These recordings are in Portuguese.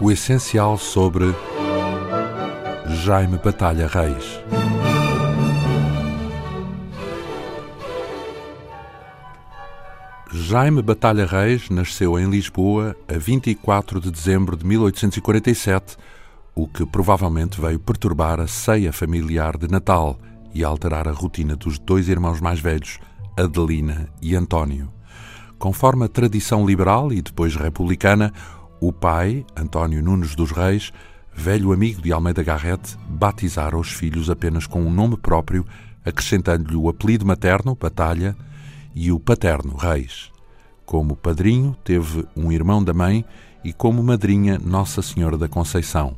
O essencial sobre Jaime Batalha Reis. Jaime Batalha Reis nasceu em Lisboa a 24 de dezembro de 1847, o que provavelmente veio perturbar a ceia familiar de Natal e alterar a rotina dos dois irmãos mais velhos, Adelina e António. Conforme a tradição liberal e depois republicana, o pai, António Nunes dos Reis, velho amigo de Almeida Garrett, batizara os filhos apenas com um nome próprio, acrescentando-lhe o apelido materno, Batalha, e o paterno, Reis. Como padrinho, teve um irmão da mãe e como madrinha, Nossa Senhora da Conceição.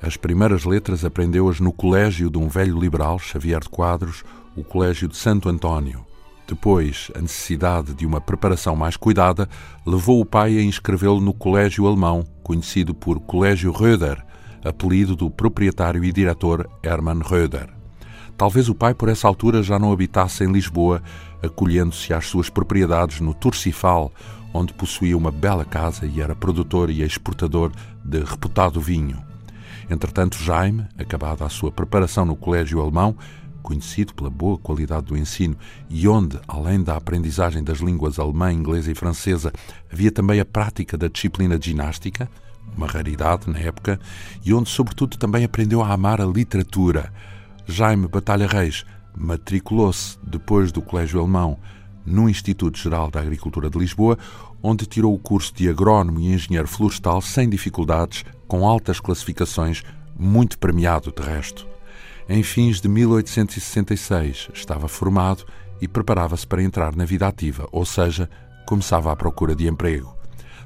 As primeiras letras aprendeu-as no colégio de um velho liberal, Xavier de Quadros, o Colégio de Santo António. Depois, a necessidade de uma preparação mais cuidada levou o pai a inscrevê-lo no colégio alemão, conhecido por Colégio Röder, apelido do proprietário e diretor Hermann Röder. Talvez o pai, por essa altura, já não habitasse em Lisboa, acolhendo-se às suas propriedades no Turcifal, onde possuía uma bela casa e era produtor e exportador de reputado vinho. Entretanto, Jaime, acabada a sua preparação no colégio alemão, conhecido pela boa qualidade do ensino e onde, além da aprendizagem das línguas alemã, inglesa e francesa, havia também a prática da disciplina de ginástica, uma raridade na época, e onde, sobretudo, também aprendeu a amar a literatura. Jaime Batalha Reis matriculou-se, depois do Colégio Alemão, no Instituto Geral da Agricultura de Lisboa, onde tirou o curso de agrónomo e engenheiro florestal sem dificuldades, com altas classificações, muito premiado de resto. Em fins de 1866 estava formado e preparava-se para entrar na vida ativa, ou seja, começava à procura de emprego.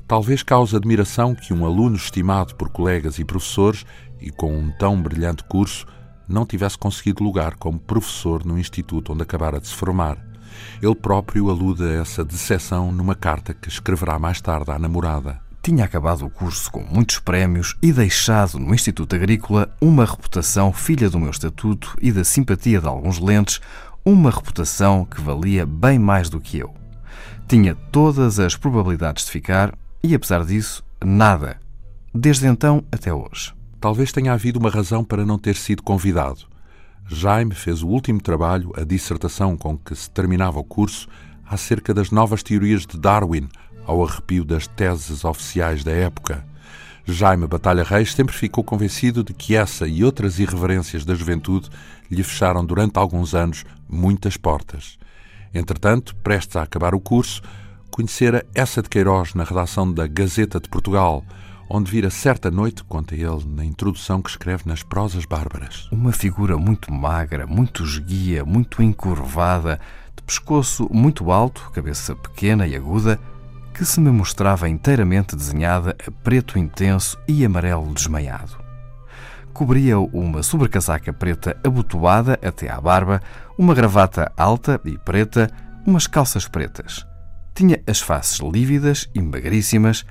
Talvez cause admiração que um aluno estimado por colegas e professores e com um tão brilhante curso não tivesse conseguido lugar como professor no instituto onde acabara de se formar. Ele próprio alude a essa decepção numa carta que escreverá mais tarde à namorada. Tinha acabado o curso com muitos prémios e deixado no Instituto Agrícola uma reputação filha do meu estatuto e da simpatia de alguns lentes, uma reputação que valia bem mais do que eu. Tinha todas as probabilidades de ficar e, apesar disso, nada. Desde então até hoje. Talvez tenha havido uma razão para não ter sido convidado. Jaime fez o último trabalho, a dissertação com que se terminava o curso, acerca das novas teorias de Darwin, ao arrepio das teses oficiais da época. Jaime Batalha Reis sempre ficou convencido de que essa e outras irreverências da juventude lhe fecharam durante alguns anos muitas portas. Entretanto, prestes a acabar o curso, conhecera essa de Queiroz na redação da Gazeta de Portugal, onde vira certa noite, conta ele na introdução que escreve nas prosas bárbaras. Uma figura muito magra, muito esguia, muito encurvada, de pescoço muito alto, cabeça pequena e aguda, que se me mostrava inteiramente desenhada a preto intenso e amarelo desmaiado. Cobria-o uma sobrecasaca preta abotoada até à barba, uma gravata alta e preta, umas calças pretas. Tinha as faces lívidas e magríssimas,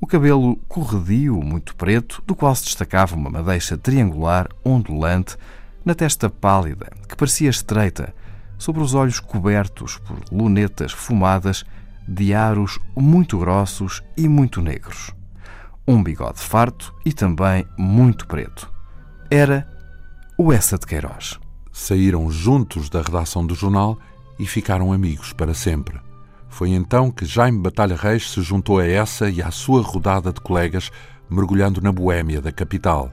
o cabelo corredio, muito preto, do qual se destacava uma madeixa triangular, ondulante, na testa pálida, que parecia estreita, sobre os olhos cobertos por lunetas fumadas de aros muito grossos e muito negros. Um bigode farto e também muito preto. Era o Essa de Queiroz. Saíram juntos da redação do jornal e ficaram amigos para sempre. Foi então que Jaime Batalha Reis se juntou a essa e à sua rodada de colegas, mergulhando na boêmia da capital.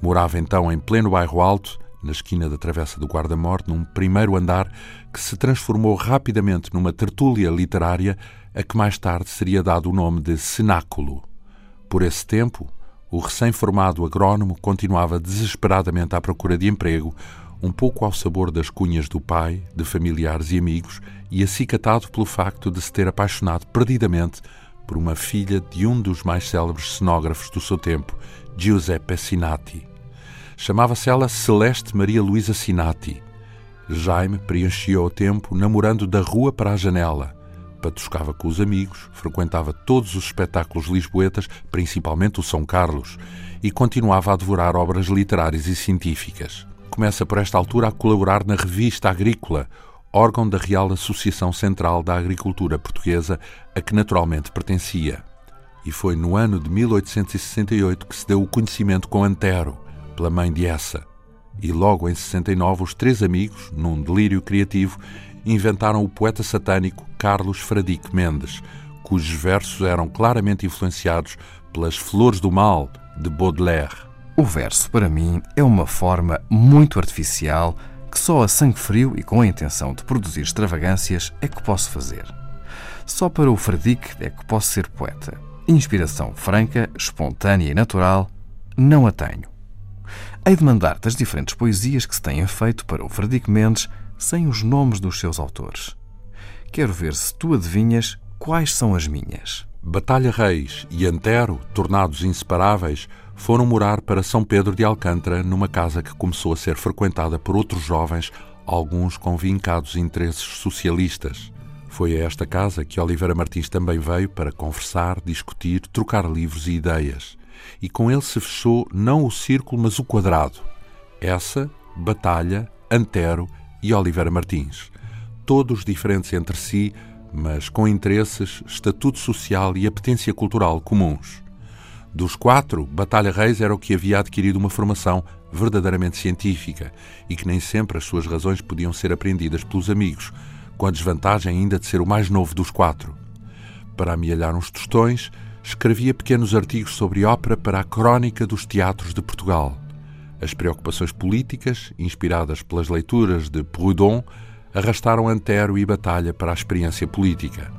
Morava então em pleno bairro alto, na esquina da Travessa do Guarda-Morte, num primeiro andar que se transformou rapidamente numa tertúlia literária a que mais tarde seria dado o nome de Cenáculo. Por esse tempo, o recém-formado agrónomo continuava desesperadamente à procura de emprego, um pouco ao sabor das cunhas do pai, de familiares e amigos, e acicatado pelo facto de se ter apaixonado perdidamente por uma filha de um dos mais célebres cenógrafos do seu tempo, Giuseppe Sinati. Chamava-se ela Celeste Maria Luísa Sinati. Jaime preenchia o tempo namorando da rua para a janela. Patuscava com os amigos, frequentava todos os espetáculos lisboetas, principalmente o São Carlos, e continuava a devorar obras literárias e científicas. Começa por esta altura a colaborar na Revista Agrícola, órgão da Real Associação Central da Agricultura Portuguesa, a que naturalmente pertencia. e foi no ano de 1868 que se deu o conhecimento com Antero, pela mãe de Essa. E logo em 69, os três amigos, num delírio criativo, inventaram o poeta satânico Carlos Fradique Mendes, cujos versos eram claramente influenciados pelas Flores do Mal de Baudelaire. O verso, para mim, é uma forma muito artificial que só a sangue frio e com a intenção de produzir extravagâncias é que posso fazer. Só para o Fradique é que posso ser poeta. Inspiração franca, espontânea e natural, não a tenho. Hei de mandar-te as diferentes poesias que se têm feito para o Fradique Mendes sem os nomes dos seus autores. Quero ver se tu adivinhas quais são as minhas. Batalha Reis e Antero, tornados inseparáveis, foram morar para São Pedro de Alcântara numa casa que começou a ser frequentada por outros jovens, alguns com vincados interesses socialistas. Foi a esta casa que Oliveira Martins também veio para conversar, discutir, trocar livros e ideias. E com ele se fechou não o círculo, mas o quadrado. Essa, Batalha, Antero e Oliveira Martins. Todos diferentes entre si, mas com interesses, estatuto social e apetência cultural comuns. Dos quatro, Batalha Reis era o que havia adquirido uma formação verdadeiramente científica e que nem sempre as suas razões podiam ser apreendidas pelos amigos, com a desvantagem ainda de ser o mais novo dos quatro. Para amealhar uns tostões, escrevia pequenos artigos sobre ópera para a Crónica dos Teatros de Portugal. As preocupações políticas, inspiradas pelas leituras de Proudhon, arrastaram Antero e Batalha para a experiência política.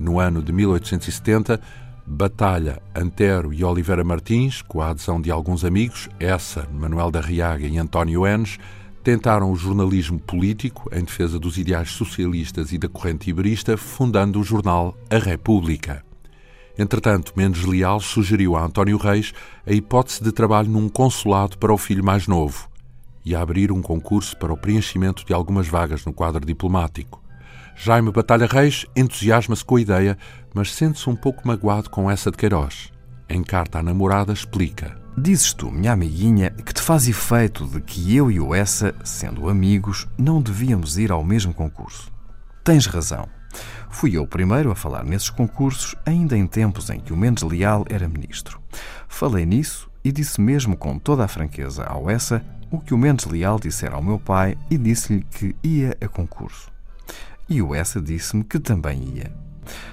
No ano de 1870, Batalha, Antero e Oliveira Martins, com a adesão de alguns amigos, essa, Manuel da Riaga e António Enes, tentaram o jornalismo político em defesa dos ideais socialistas e da corrente iberista, fundando o jornal A República. Entretanto, Mendes Leal sugeriu a António Reis a hipótese de trabalho num consulado para o filho mais novo e a abrir um concurso para o preenchimento de algumas vagas no quadro diplomático. Jaime Batalha Reis entusiasma-se com a ideia, mas sente-se um pouco magoado com essa de Queiroz. Em carta à namorada, explica: Dizes tu, minha amiguinha, que te faz efeito de que eu e o Essa, sendo amigos, não devíamos ir ao mesmo concurso. Tens razão. Fui eu o primeiro a falar nesses concursos, ainda em tempos em que o Mendes Leal era ministro. Falei nisso e disse mesmo com toda a franqueza ao Essa o que o Mendes Leal dissera ao meu pai e disse-lhe que ia a concurso e o Essa disse-me que também ia.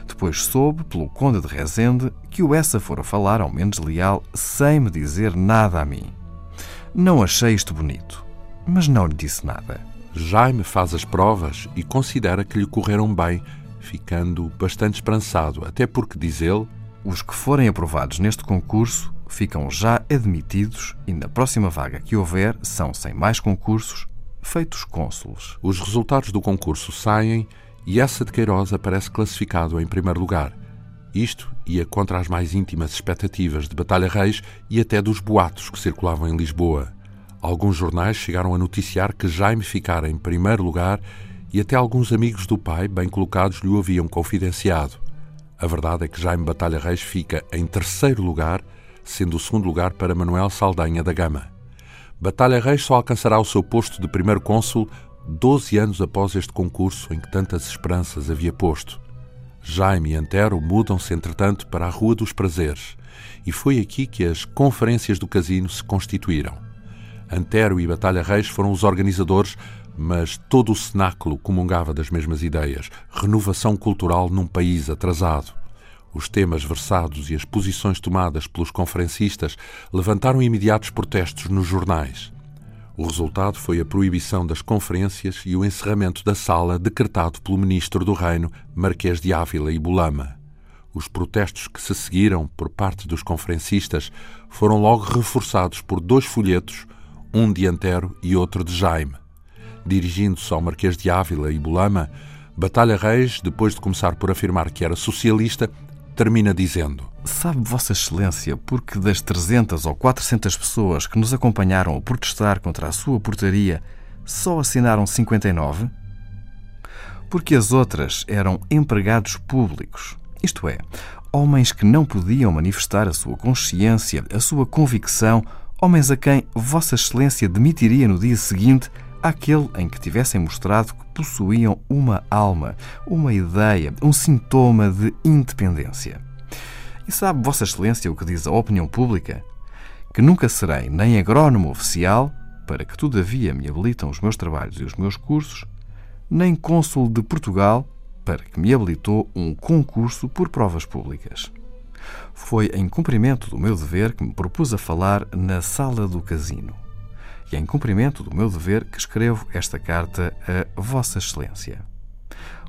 Depois soube, pelo Conde de Rezende, que o Essa fora falar ao Mendes Leal sem me dizer nada a mim. Não achei isto bonito, mas não lhe disse nada. Jaime faz as provas e considera que lhe correram bem, ficando bastante esperançado, até porque, diz ele, os que forem aprovados neste concurso ficam já admitidos e na próxima vaga que houver são, sem mais concursos, feitos cônsules. Os resultados do concurso saem e essa de Queiroz aparece classificado em primeiro lugar. Isto ia contra as mais íntimas expectativas de Batalha Reis e até dos boatos que circulavam em Lisboa. Alguns jornais chegaram a noticiar que Jaime ficara em primeiro lugar e até alguns amigos do pai, bem colocados, lhe o haviam confidenciado. A verdade é que Jaime Batalha Reis fica em terceiro lugar, sendo o segundo lugar para Manuel Saldanha da Gama. Batalha Reis só alcançará o seu posto de primeiro cônsul 12 anos após este concurso em que tantas esperanças havia posto. Jaime e Antero mudam-se, entretanto, para a Rua dos Prazeres, e foi aqui que as conferências do casino se constituíram. Antero e Batalha Reis foram os organizadores, mas todo o cenáculo comungava das mesmas ideias: renovação cultural num país atrasado. Os temas versados e as posições tomadas pelos conferencistas levantaram imediatos protestos nos jornais. O resultado foi a proibição das conferências e o encerramento da sala decretado pelo ministro do Reino, Marquês de Ávila e Bulama. Os protestos que se seguiram por parte dos conferencistas foram logo reforçados por dois folhetos, um de Antero e outro de Jaime. Dirigindo-se ao Marquês de Ávila e Bulama, Batalha Reis, depois de começar por afirmar que era socialista, termina dizendo: Sabe, Vossa Excelência, porque das 300 ou 400 pessoas que nos acompanharam a protestar contra a sua portaria, só assinaram 59? Porque as outras eram empregados públicos, isto é, homens que não podiam manifestar a sua consciência, a sua convicção, homens a quem Vossa Excelência demitiria no dia seguinte àquele em que tivessem mostrado que possuíam uma alma, uma ideia, um sintoma de independência. E sabe, Vossa Excelência, o que diz a opinião pública? Que nunca serei nem agrónomo oficial, para que todavia me habilitam os meus trabalhos e os meus cursos, nem cônsul de Portugal, para que me habilitou um concurso por provas públicas. Foi em cumprimento do meu dever que me propus a falar na sala do casino. E é em cumprimento do meu dever que escrevo esta carta a Vossa Excelência.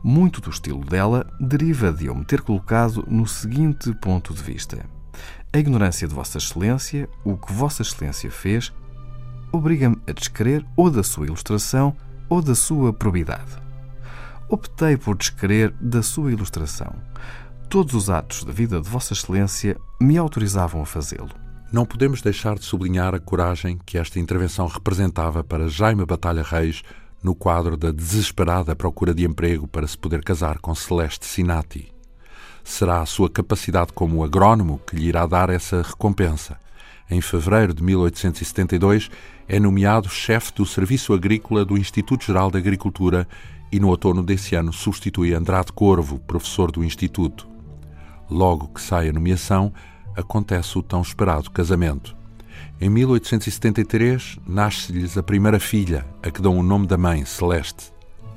Muito do estilo dela deriva de eu me ter colocado no seguinte ponto de vista. A ignorância de Vossa Excelência, o que Vossa Excelência fez, obriga-me a descrer ou da sua ilustração ou da sua probidade. Optei por descrer da sua ilustração. Todos os atos da vida de Vossa Excelência me autorizavam a fazê-lo. Não podemos deixar de sublinhar a coragem que esta intervenção representava para Jaime Batalha Reis no quadro da desesperada procura de emprego para se poder casar com Celeste Sinati. Será a sua capacidade como agrónomo que lhe irá dar essa recompensa. Em fevereiro de 1872, é nomeado chefe do Serviço Agrícola do Instituto Geral de Agricultura e no outono desse ano substitui Andrade Corvo, professor do Instituto. Logo que sai a nomeação, acontece o tão esperado casamento. Em 1873, nasce-lhes a primeira filha, a que dão o nome da mãe, Celeste.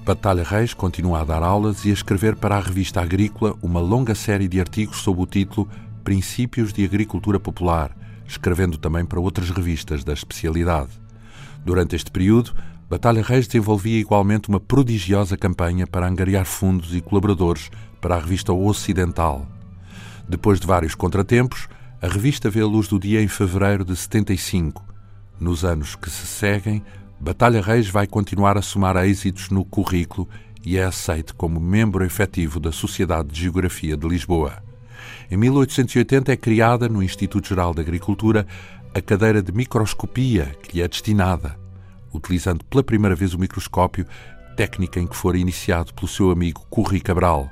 Batalha Reis continua a dar aulas e a escrever para a revista agrícola uma longa série de artigos sob o título Princípios de Agricultura Popular, escrevendo também para outras revistas da especialidade. Durante este período, Batalha Reis desenvolvia igualmente uma prodigiosa campanha para angariar fundos e colaboradores para a revista Ocidental. Depois de vários contratempos, a revista vê a luz do dia em fevereiro de 75. Nos anos que se seguem, Batalha Reis vai continuar a somar êxitos no currículo e é aceite como membro efetivo da Sociedade de Geografia de Lisboa. Em 1880 é criada no Instituto Geral de Agricultura a cadeira de microscopia que lhe é destinada, utilizando pela primeira vez o microscópio, técnica em que fora iniciado pelo seu amigo Curri Cabral.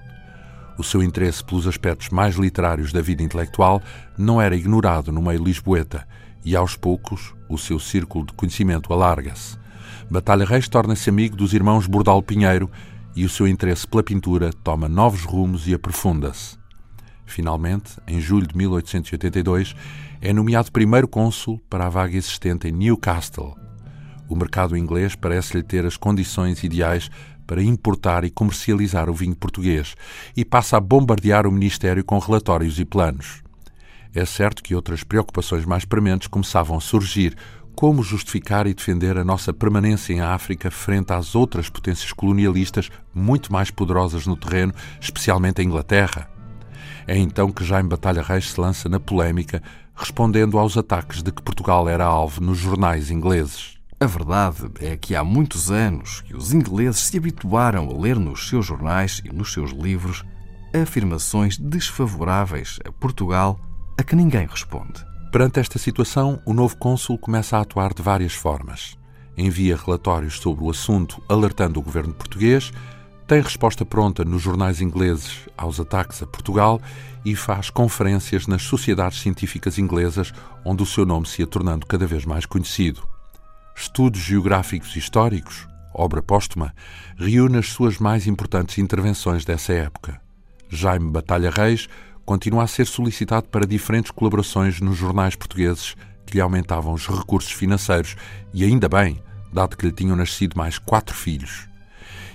O seu interesse pelos aspectos mais literários da vida intelectual não era ignorado no meio lisboeta e, aos poucos, o seu círculo de conhecimento alarga-se. Batalha Reis torna-se amigo dos irmãos Bordal Pinheiro e o seu interesse pela pintura toma novos rumos e aprofunda-se. Finalmente, em julho de 1882, é nomeado primeiro cônsul para a vaga existente em Newcastle. O mercado inglês parece-lhe ter as condições ideais para importar e comercializar o vinho português e passa a bombardear o Ministério com relatórios e planos. É certo que outras preocupações mais prementes começavam a surgir, como justificar e defender a nossa permanência em África frente às outras potências colonialistas muito mais poderosas no terreno, especialmente a Inglaterra. É então que Jaime Batalha Reis se lança na polémica, respondendo aos ataques de que Portugal era alvo nos jornais ingleses. A verdade é que há muitos anos que os ingleses se habituaram a ler nos seus jornais e nos seus livros afirmações desfavoráveis a Portugal a que ninguém responde. Perante esta situação, o novo cônsul começa a atuar de várias formas. Envia relatórios sobre o assunto, alertando o governo português, tem resposta pronta nos jornais ingleses aos ataques a Portugal e faz conferências nas sociedades científicas inglesas, onde o seu nome se ia tornando cada vez mais conhecido. Estudos Geográficos e Históricos, obra póstuma, reúne as suas mais importantes intervenções dessa época. Jaime Batalha Reis continua a ser solicitado para diferentes colaborações nos jornais portugueses que lhe aumentavam os recursos financeiros, e ainda bem, dado que lhe tinham nascido mais quatro filhos.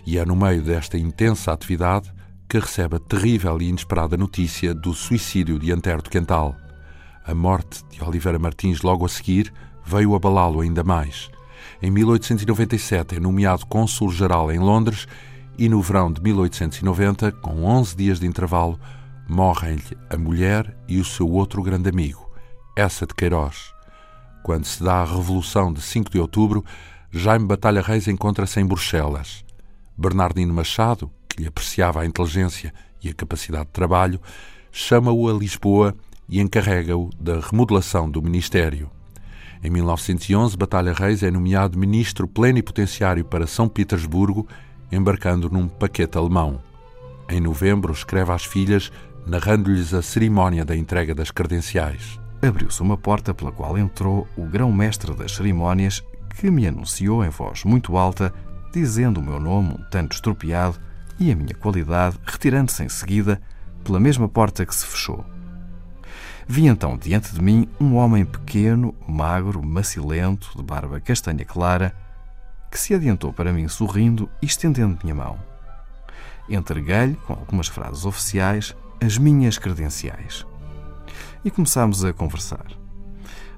E é no meio desta intensa atividade que recebe a terrível e inesperada notícia do suicídio de Antero de Quental. A morte de Oliveira Martins logo a seguir veio abalá-lo ainda mais. Em 1897 é nomeado cônsul-geral em Londres e no verão de 1890, com 11 dias de intervalo, morrem-lhe a mulher e o seu outro grande amigo, essa de Queiroz. Quando se dá a Revolução de 5 de outubro, Jaime Batalha Reis encontra-se em Bruxelas. Bernardino Machado, que lhe apreciava a inteligência e a capacidade de trabalho, chama-o a Lisboa e encarrega-o da remodelação do Ministério. Em 1911, Batalha Reis é nomeado ministro plenipotenciário para São Petersburgo, embarcando num paquete alemão. Em novembro, escreve às filhas, narrando-lhes a cerimónia da entrega das credenciais. Abriu-se uma porta pela qual entrou o grão-mestre das cerimónias, que me anunciou em voz muito alta, dizendo o meu nome um tanto estropiado e a minha qualidade, retirando-se em seguida pela mesma porta que se fechou. Vi então diante de mim um homem pequeno, magro, macilento, de barba castanha clara, que se adiantou para mim sorrindo e estendendo minha mão. Entreguei-lhe, com algumas frases oficiais, as minhas credenciais. E começámos a conversar.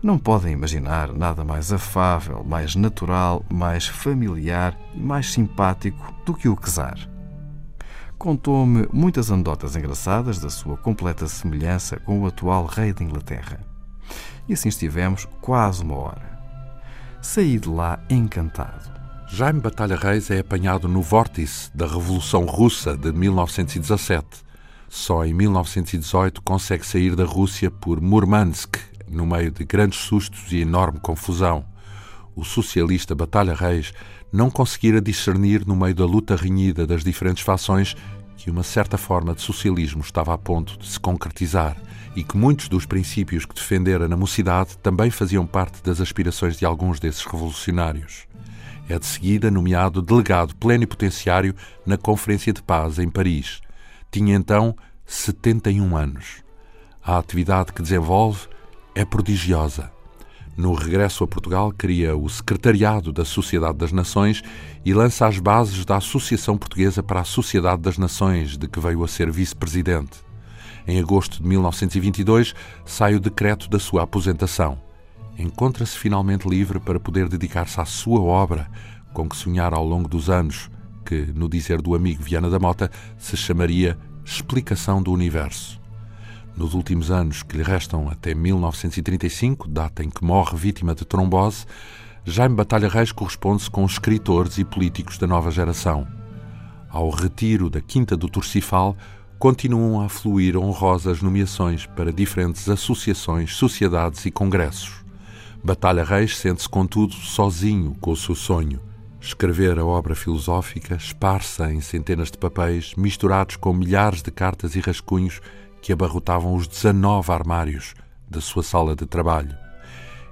Não podem imaginar nada mais afável, mais natural, mais familiar e mais simpático do que o Czar. Contou-me muitas anedotas engraçadas da sua completa semelhança com o atual rei da Inglaterra. E assim estivemos quase uma hora. Saí de lá encantado. Jaime Batalha Reis é apanhado no vórtice da Revolução Russa de 1917. Só em 1918 consegue sair da Rússia por Murmansk, no meio de grandes sustos e enorme confusão. O socialista Batalha Reis não conseguira discernir no meio da luta renhida das diferentes fações que uma certa forma de socialismo estava a ponto de se concretizar e que muitos dos princípios que defendera na mocidade também faziam parte das aspirações de alguns desses revolucionários. É de seguida nomeado delegado plenipotenciário na Conferência de Paz em Paris. Tinha então 71 anos. A atividade que desenvolve é prodigiosa. No regresso a Portugal, cria o Secretariado da Sociedade das Nações e lança as bases da Associação Portuguesa para a Sociedade das Nações, de que veio a ser vice-presidente. Em agosto de 1922, sai o decreto da sua aposentação encontra-se finalmente livre para poder dedicar-se à sua obra, com que sonhara ao longo dos anos, que, no dizer do amigo Viana da Mota, se chamaria Explicação do Universo. Nos últimos anos que lhe restam até 1935, data em que morre vítima de trombose, Jaime Batalha Reis corresponde-se com escritores e políticos da nova geração. Ao retiro da Quinta do Torcifal, continuam a fluir honrosas nomeações para diferentes associações, sociedades e congressos. Batalha Reis sente-se, contudo, sozinho com o seu sonho. Escrever a obra filosófica, esparsa em centenas de papéis, misturados com milhares de cartas e rascunhos que abarrotavam os 19 armários da sua sala de trabalho.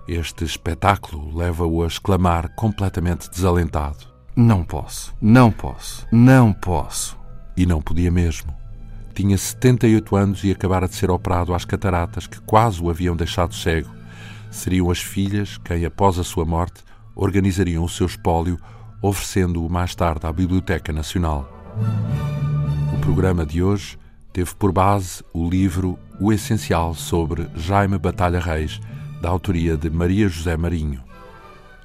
Este espetáculo leva-o a exclamar completamente desalentado: Não posso, não posso, não posso. E não podia mesmo. Tinha 78 anos e acabara de ser operado às cataratas que quase o haviam deixado cego seriam as filhas quem, após a sua morte, organizariam o seu espólio, oferecendo-o mais tarde à Biblioteca Nacional. O programa de hoje teve por base o livro O Essencial sobre Jaime Batalha Reis, da autoria de Maria José Marinho.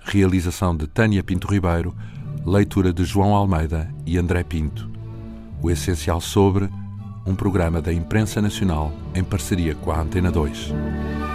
Realização de Tânia Pinto Ribeiro, leitura de João Almeida e André Pinto. O Essencial sobre um programa da Imprensa Nacional em parceria com a Antena 2. Thank you.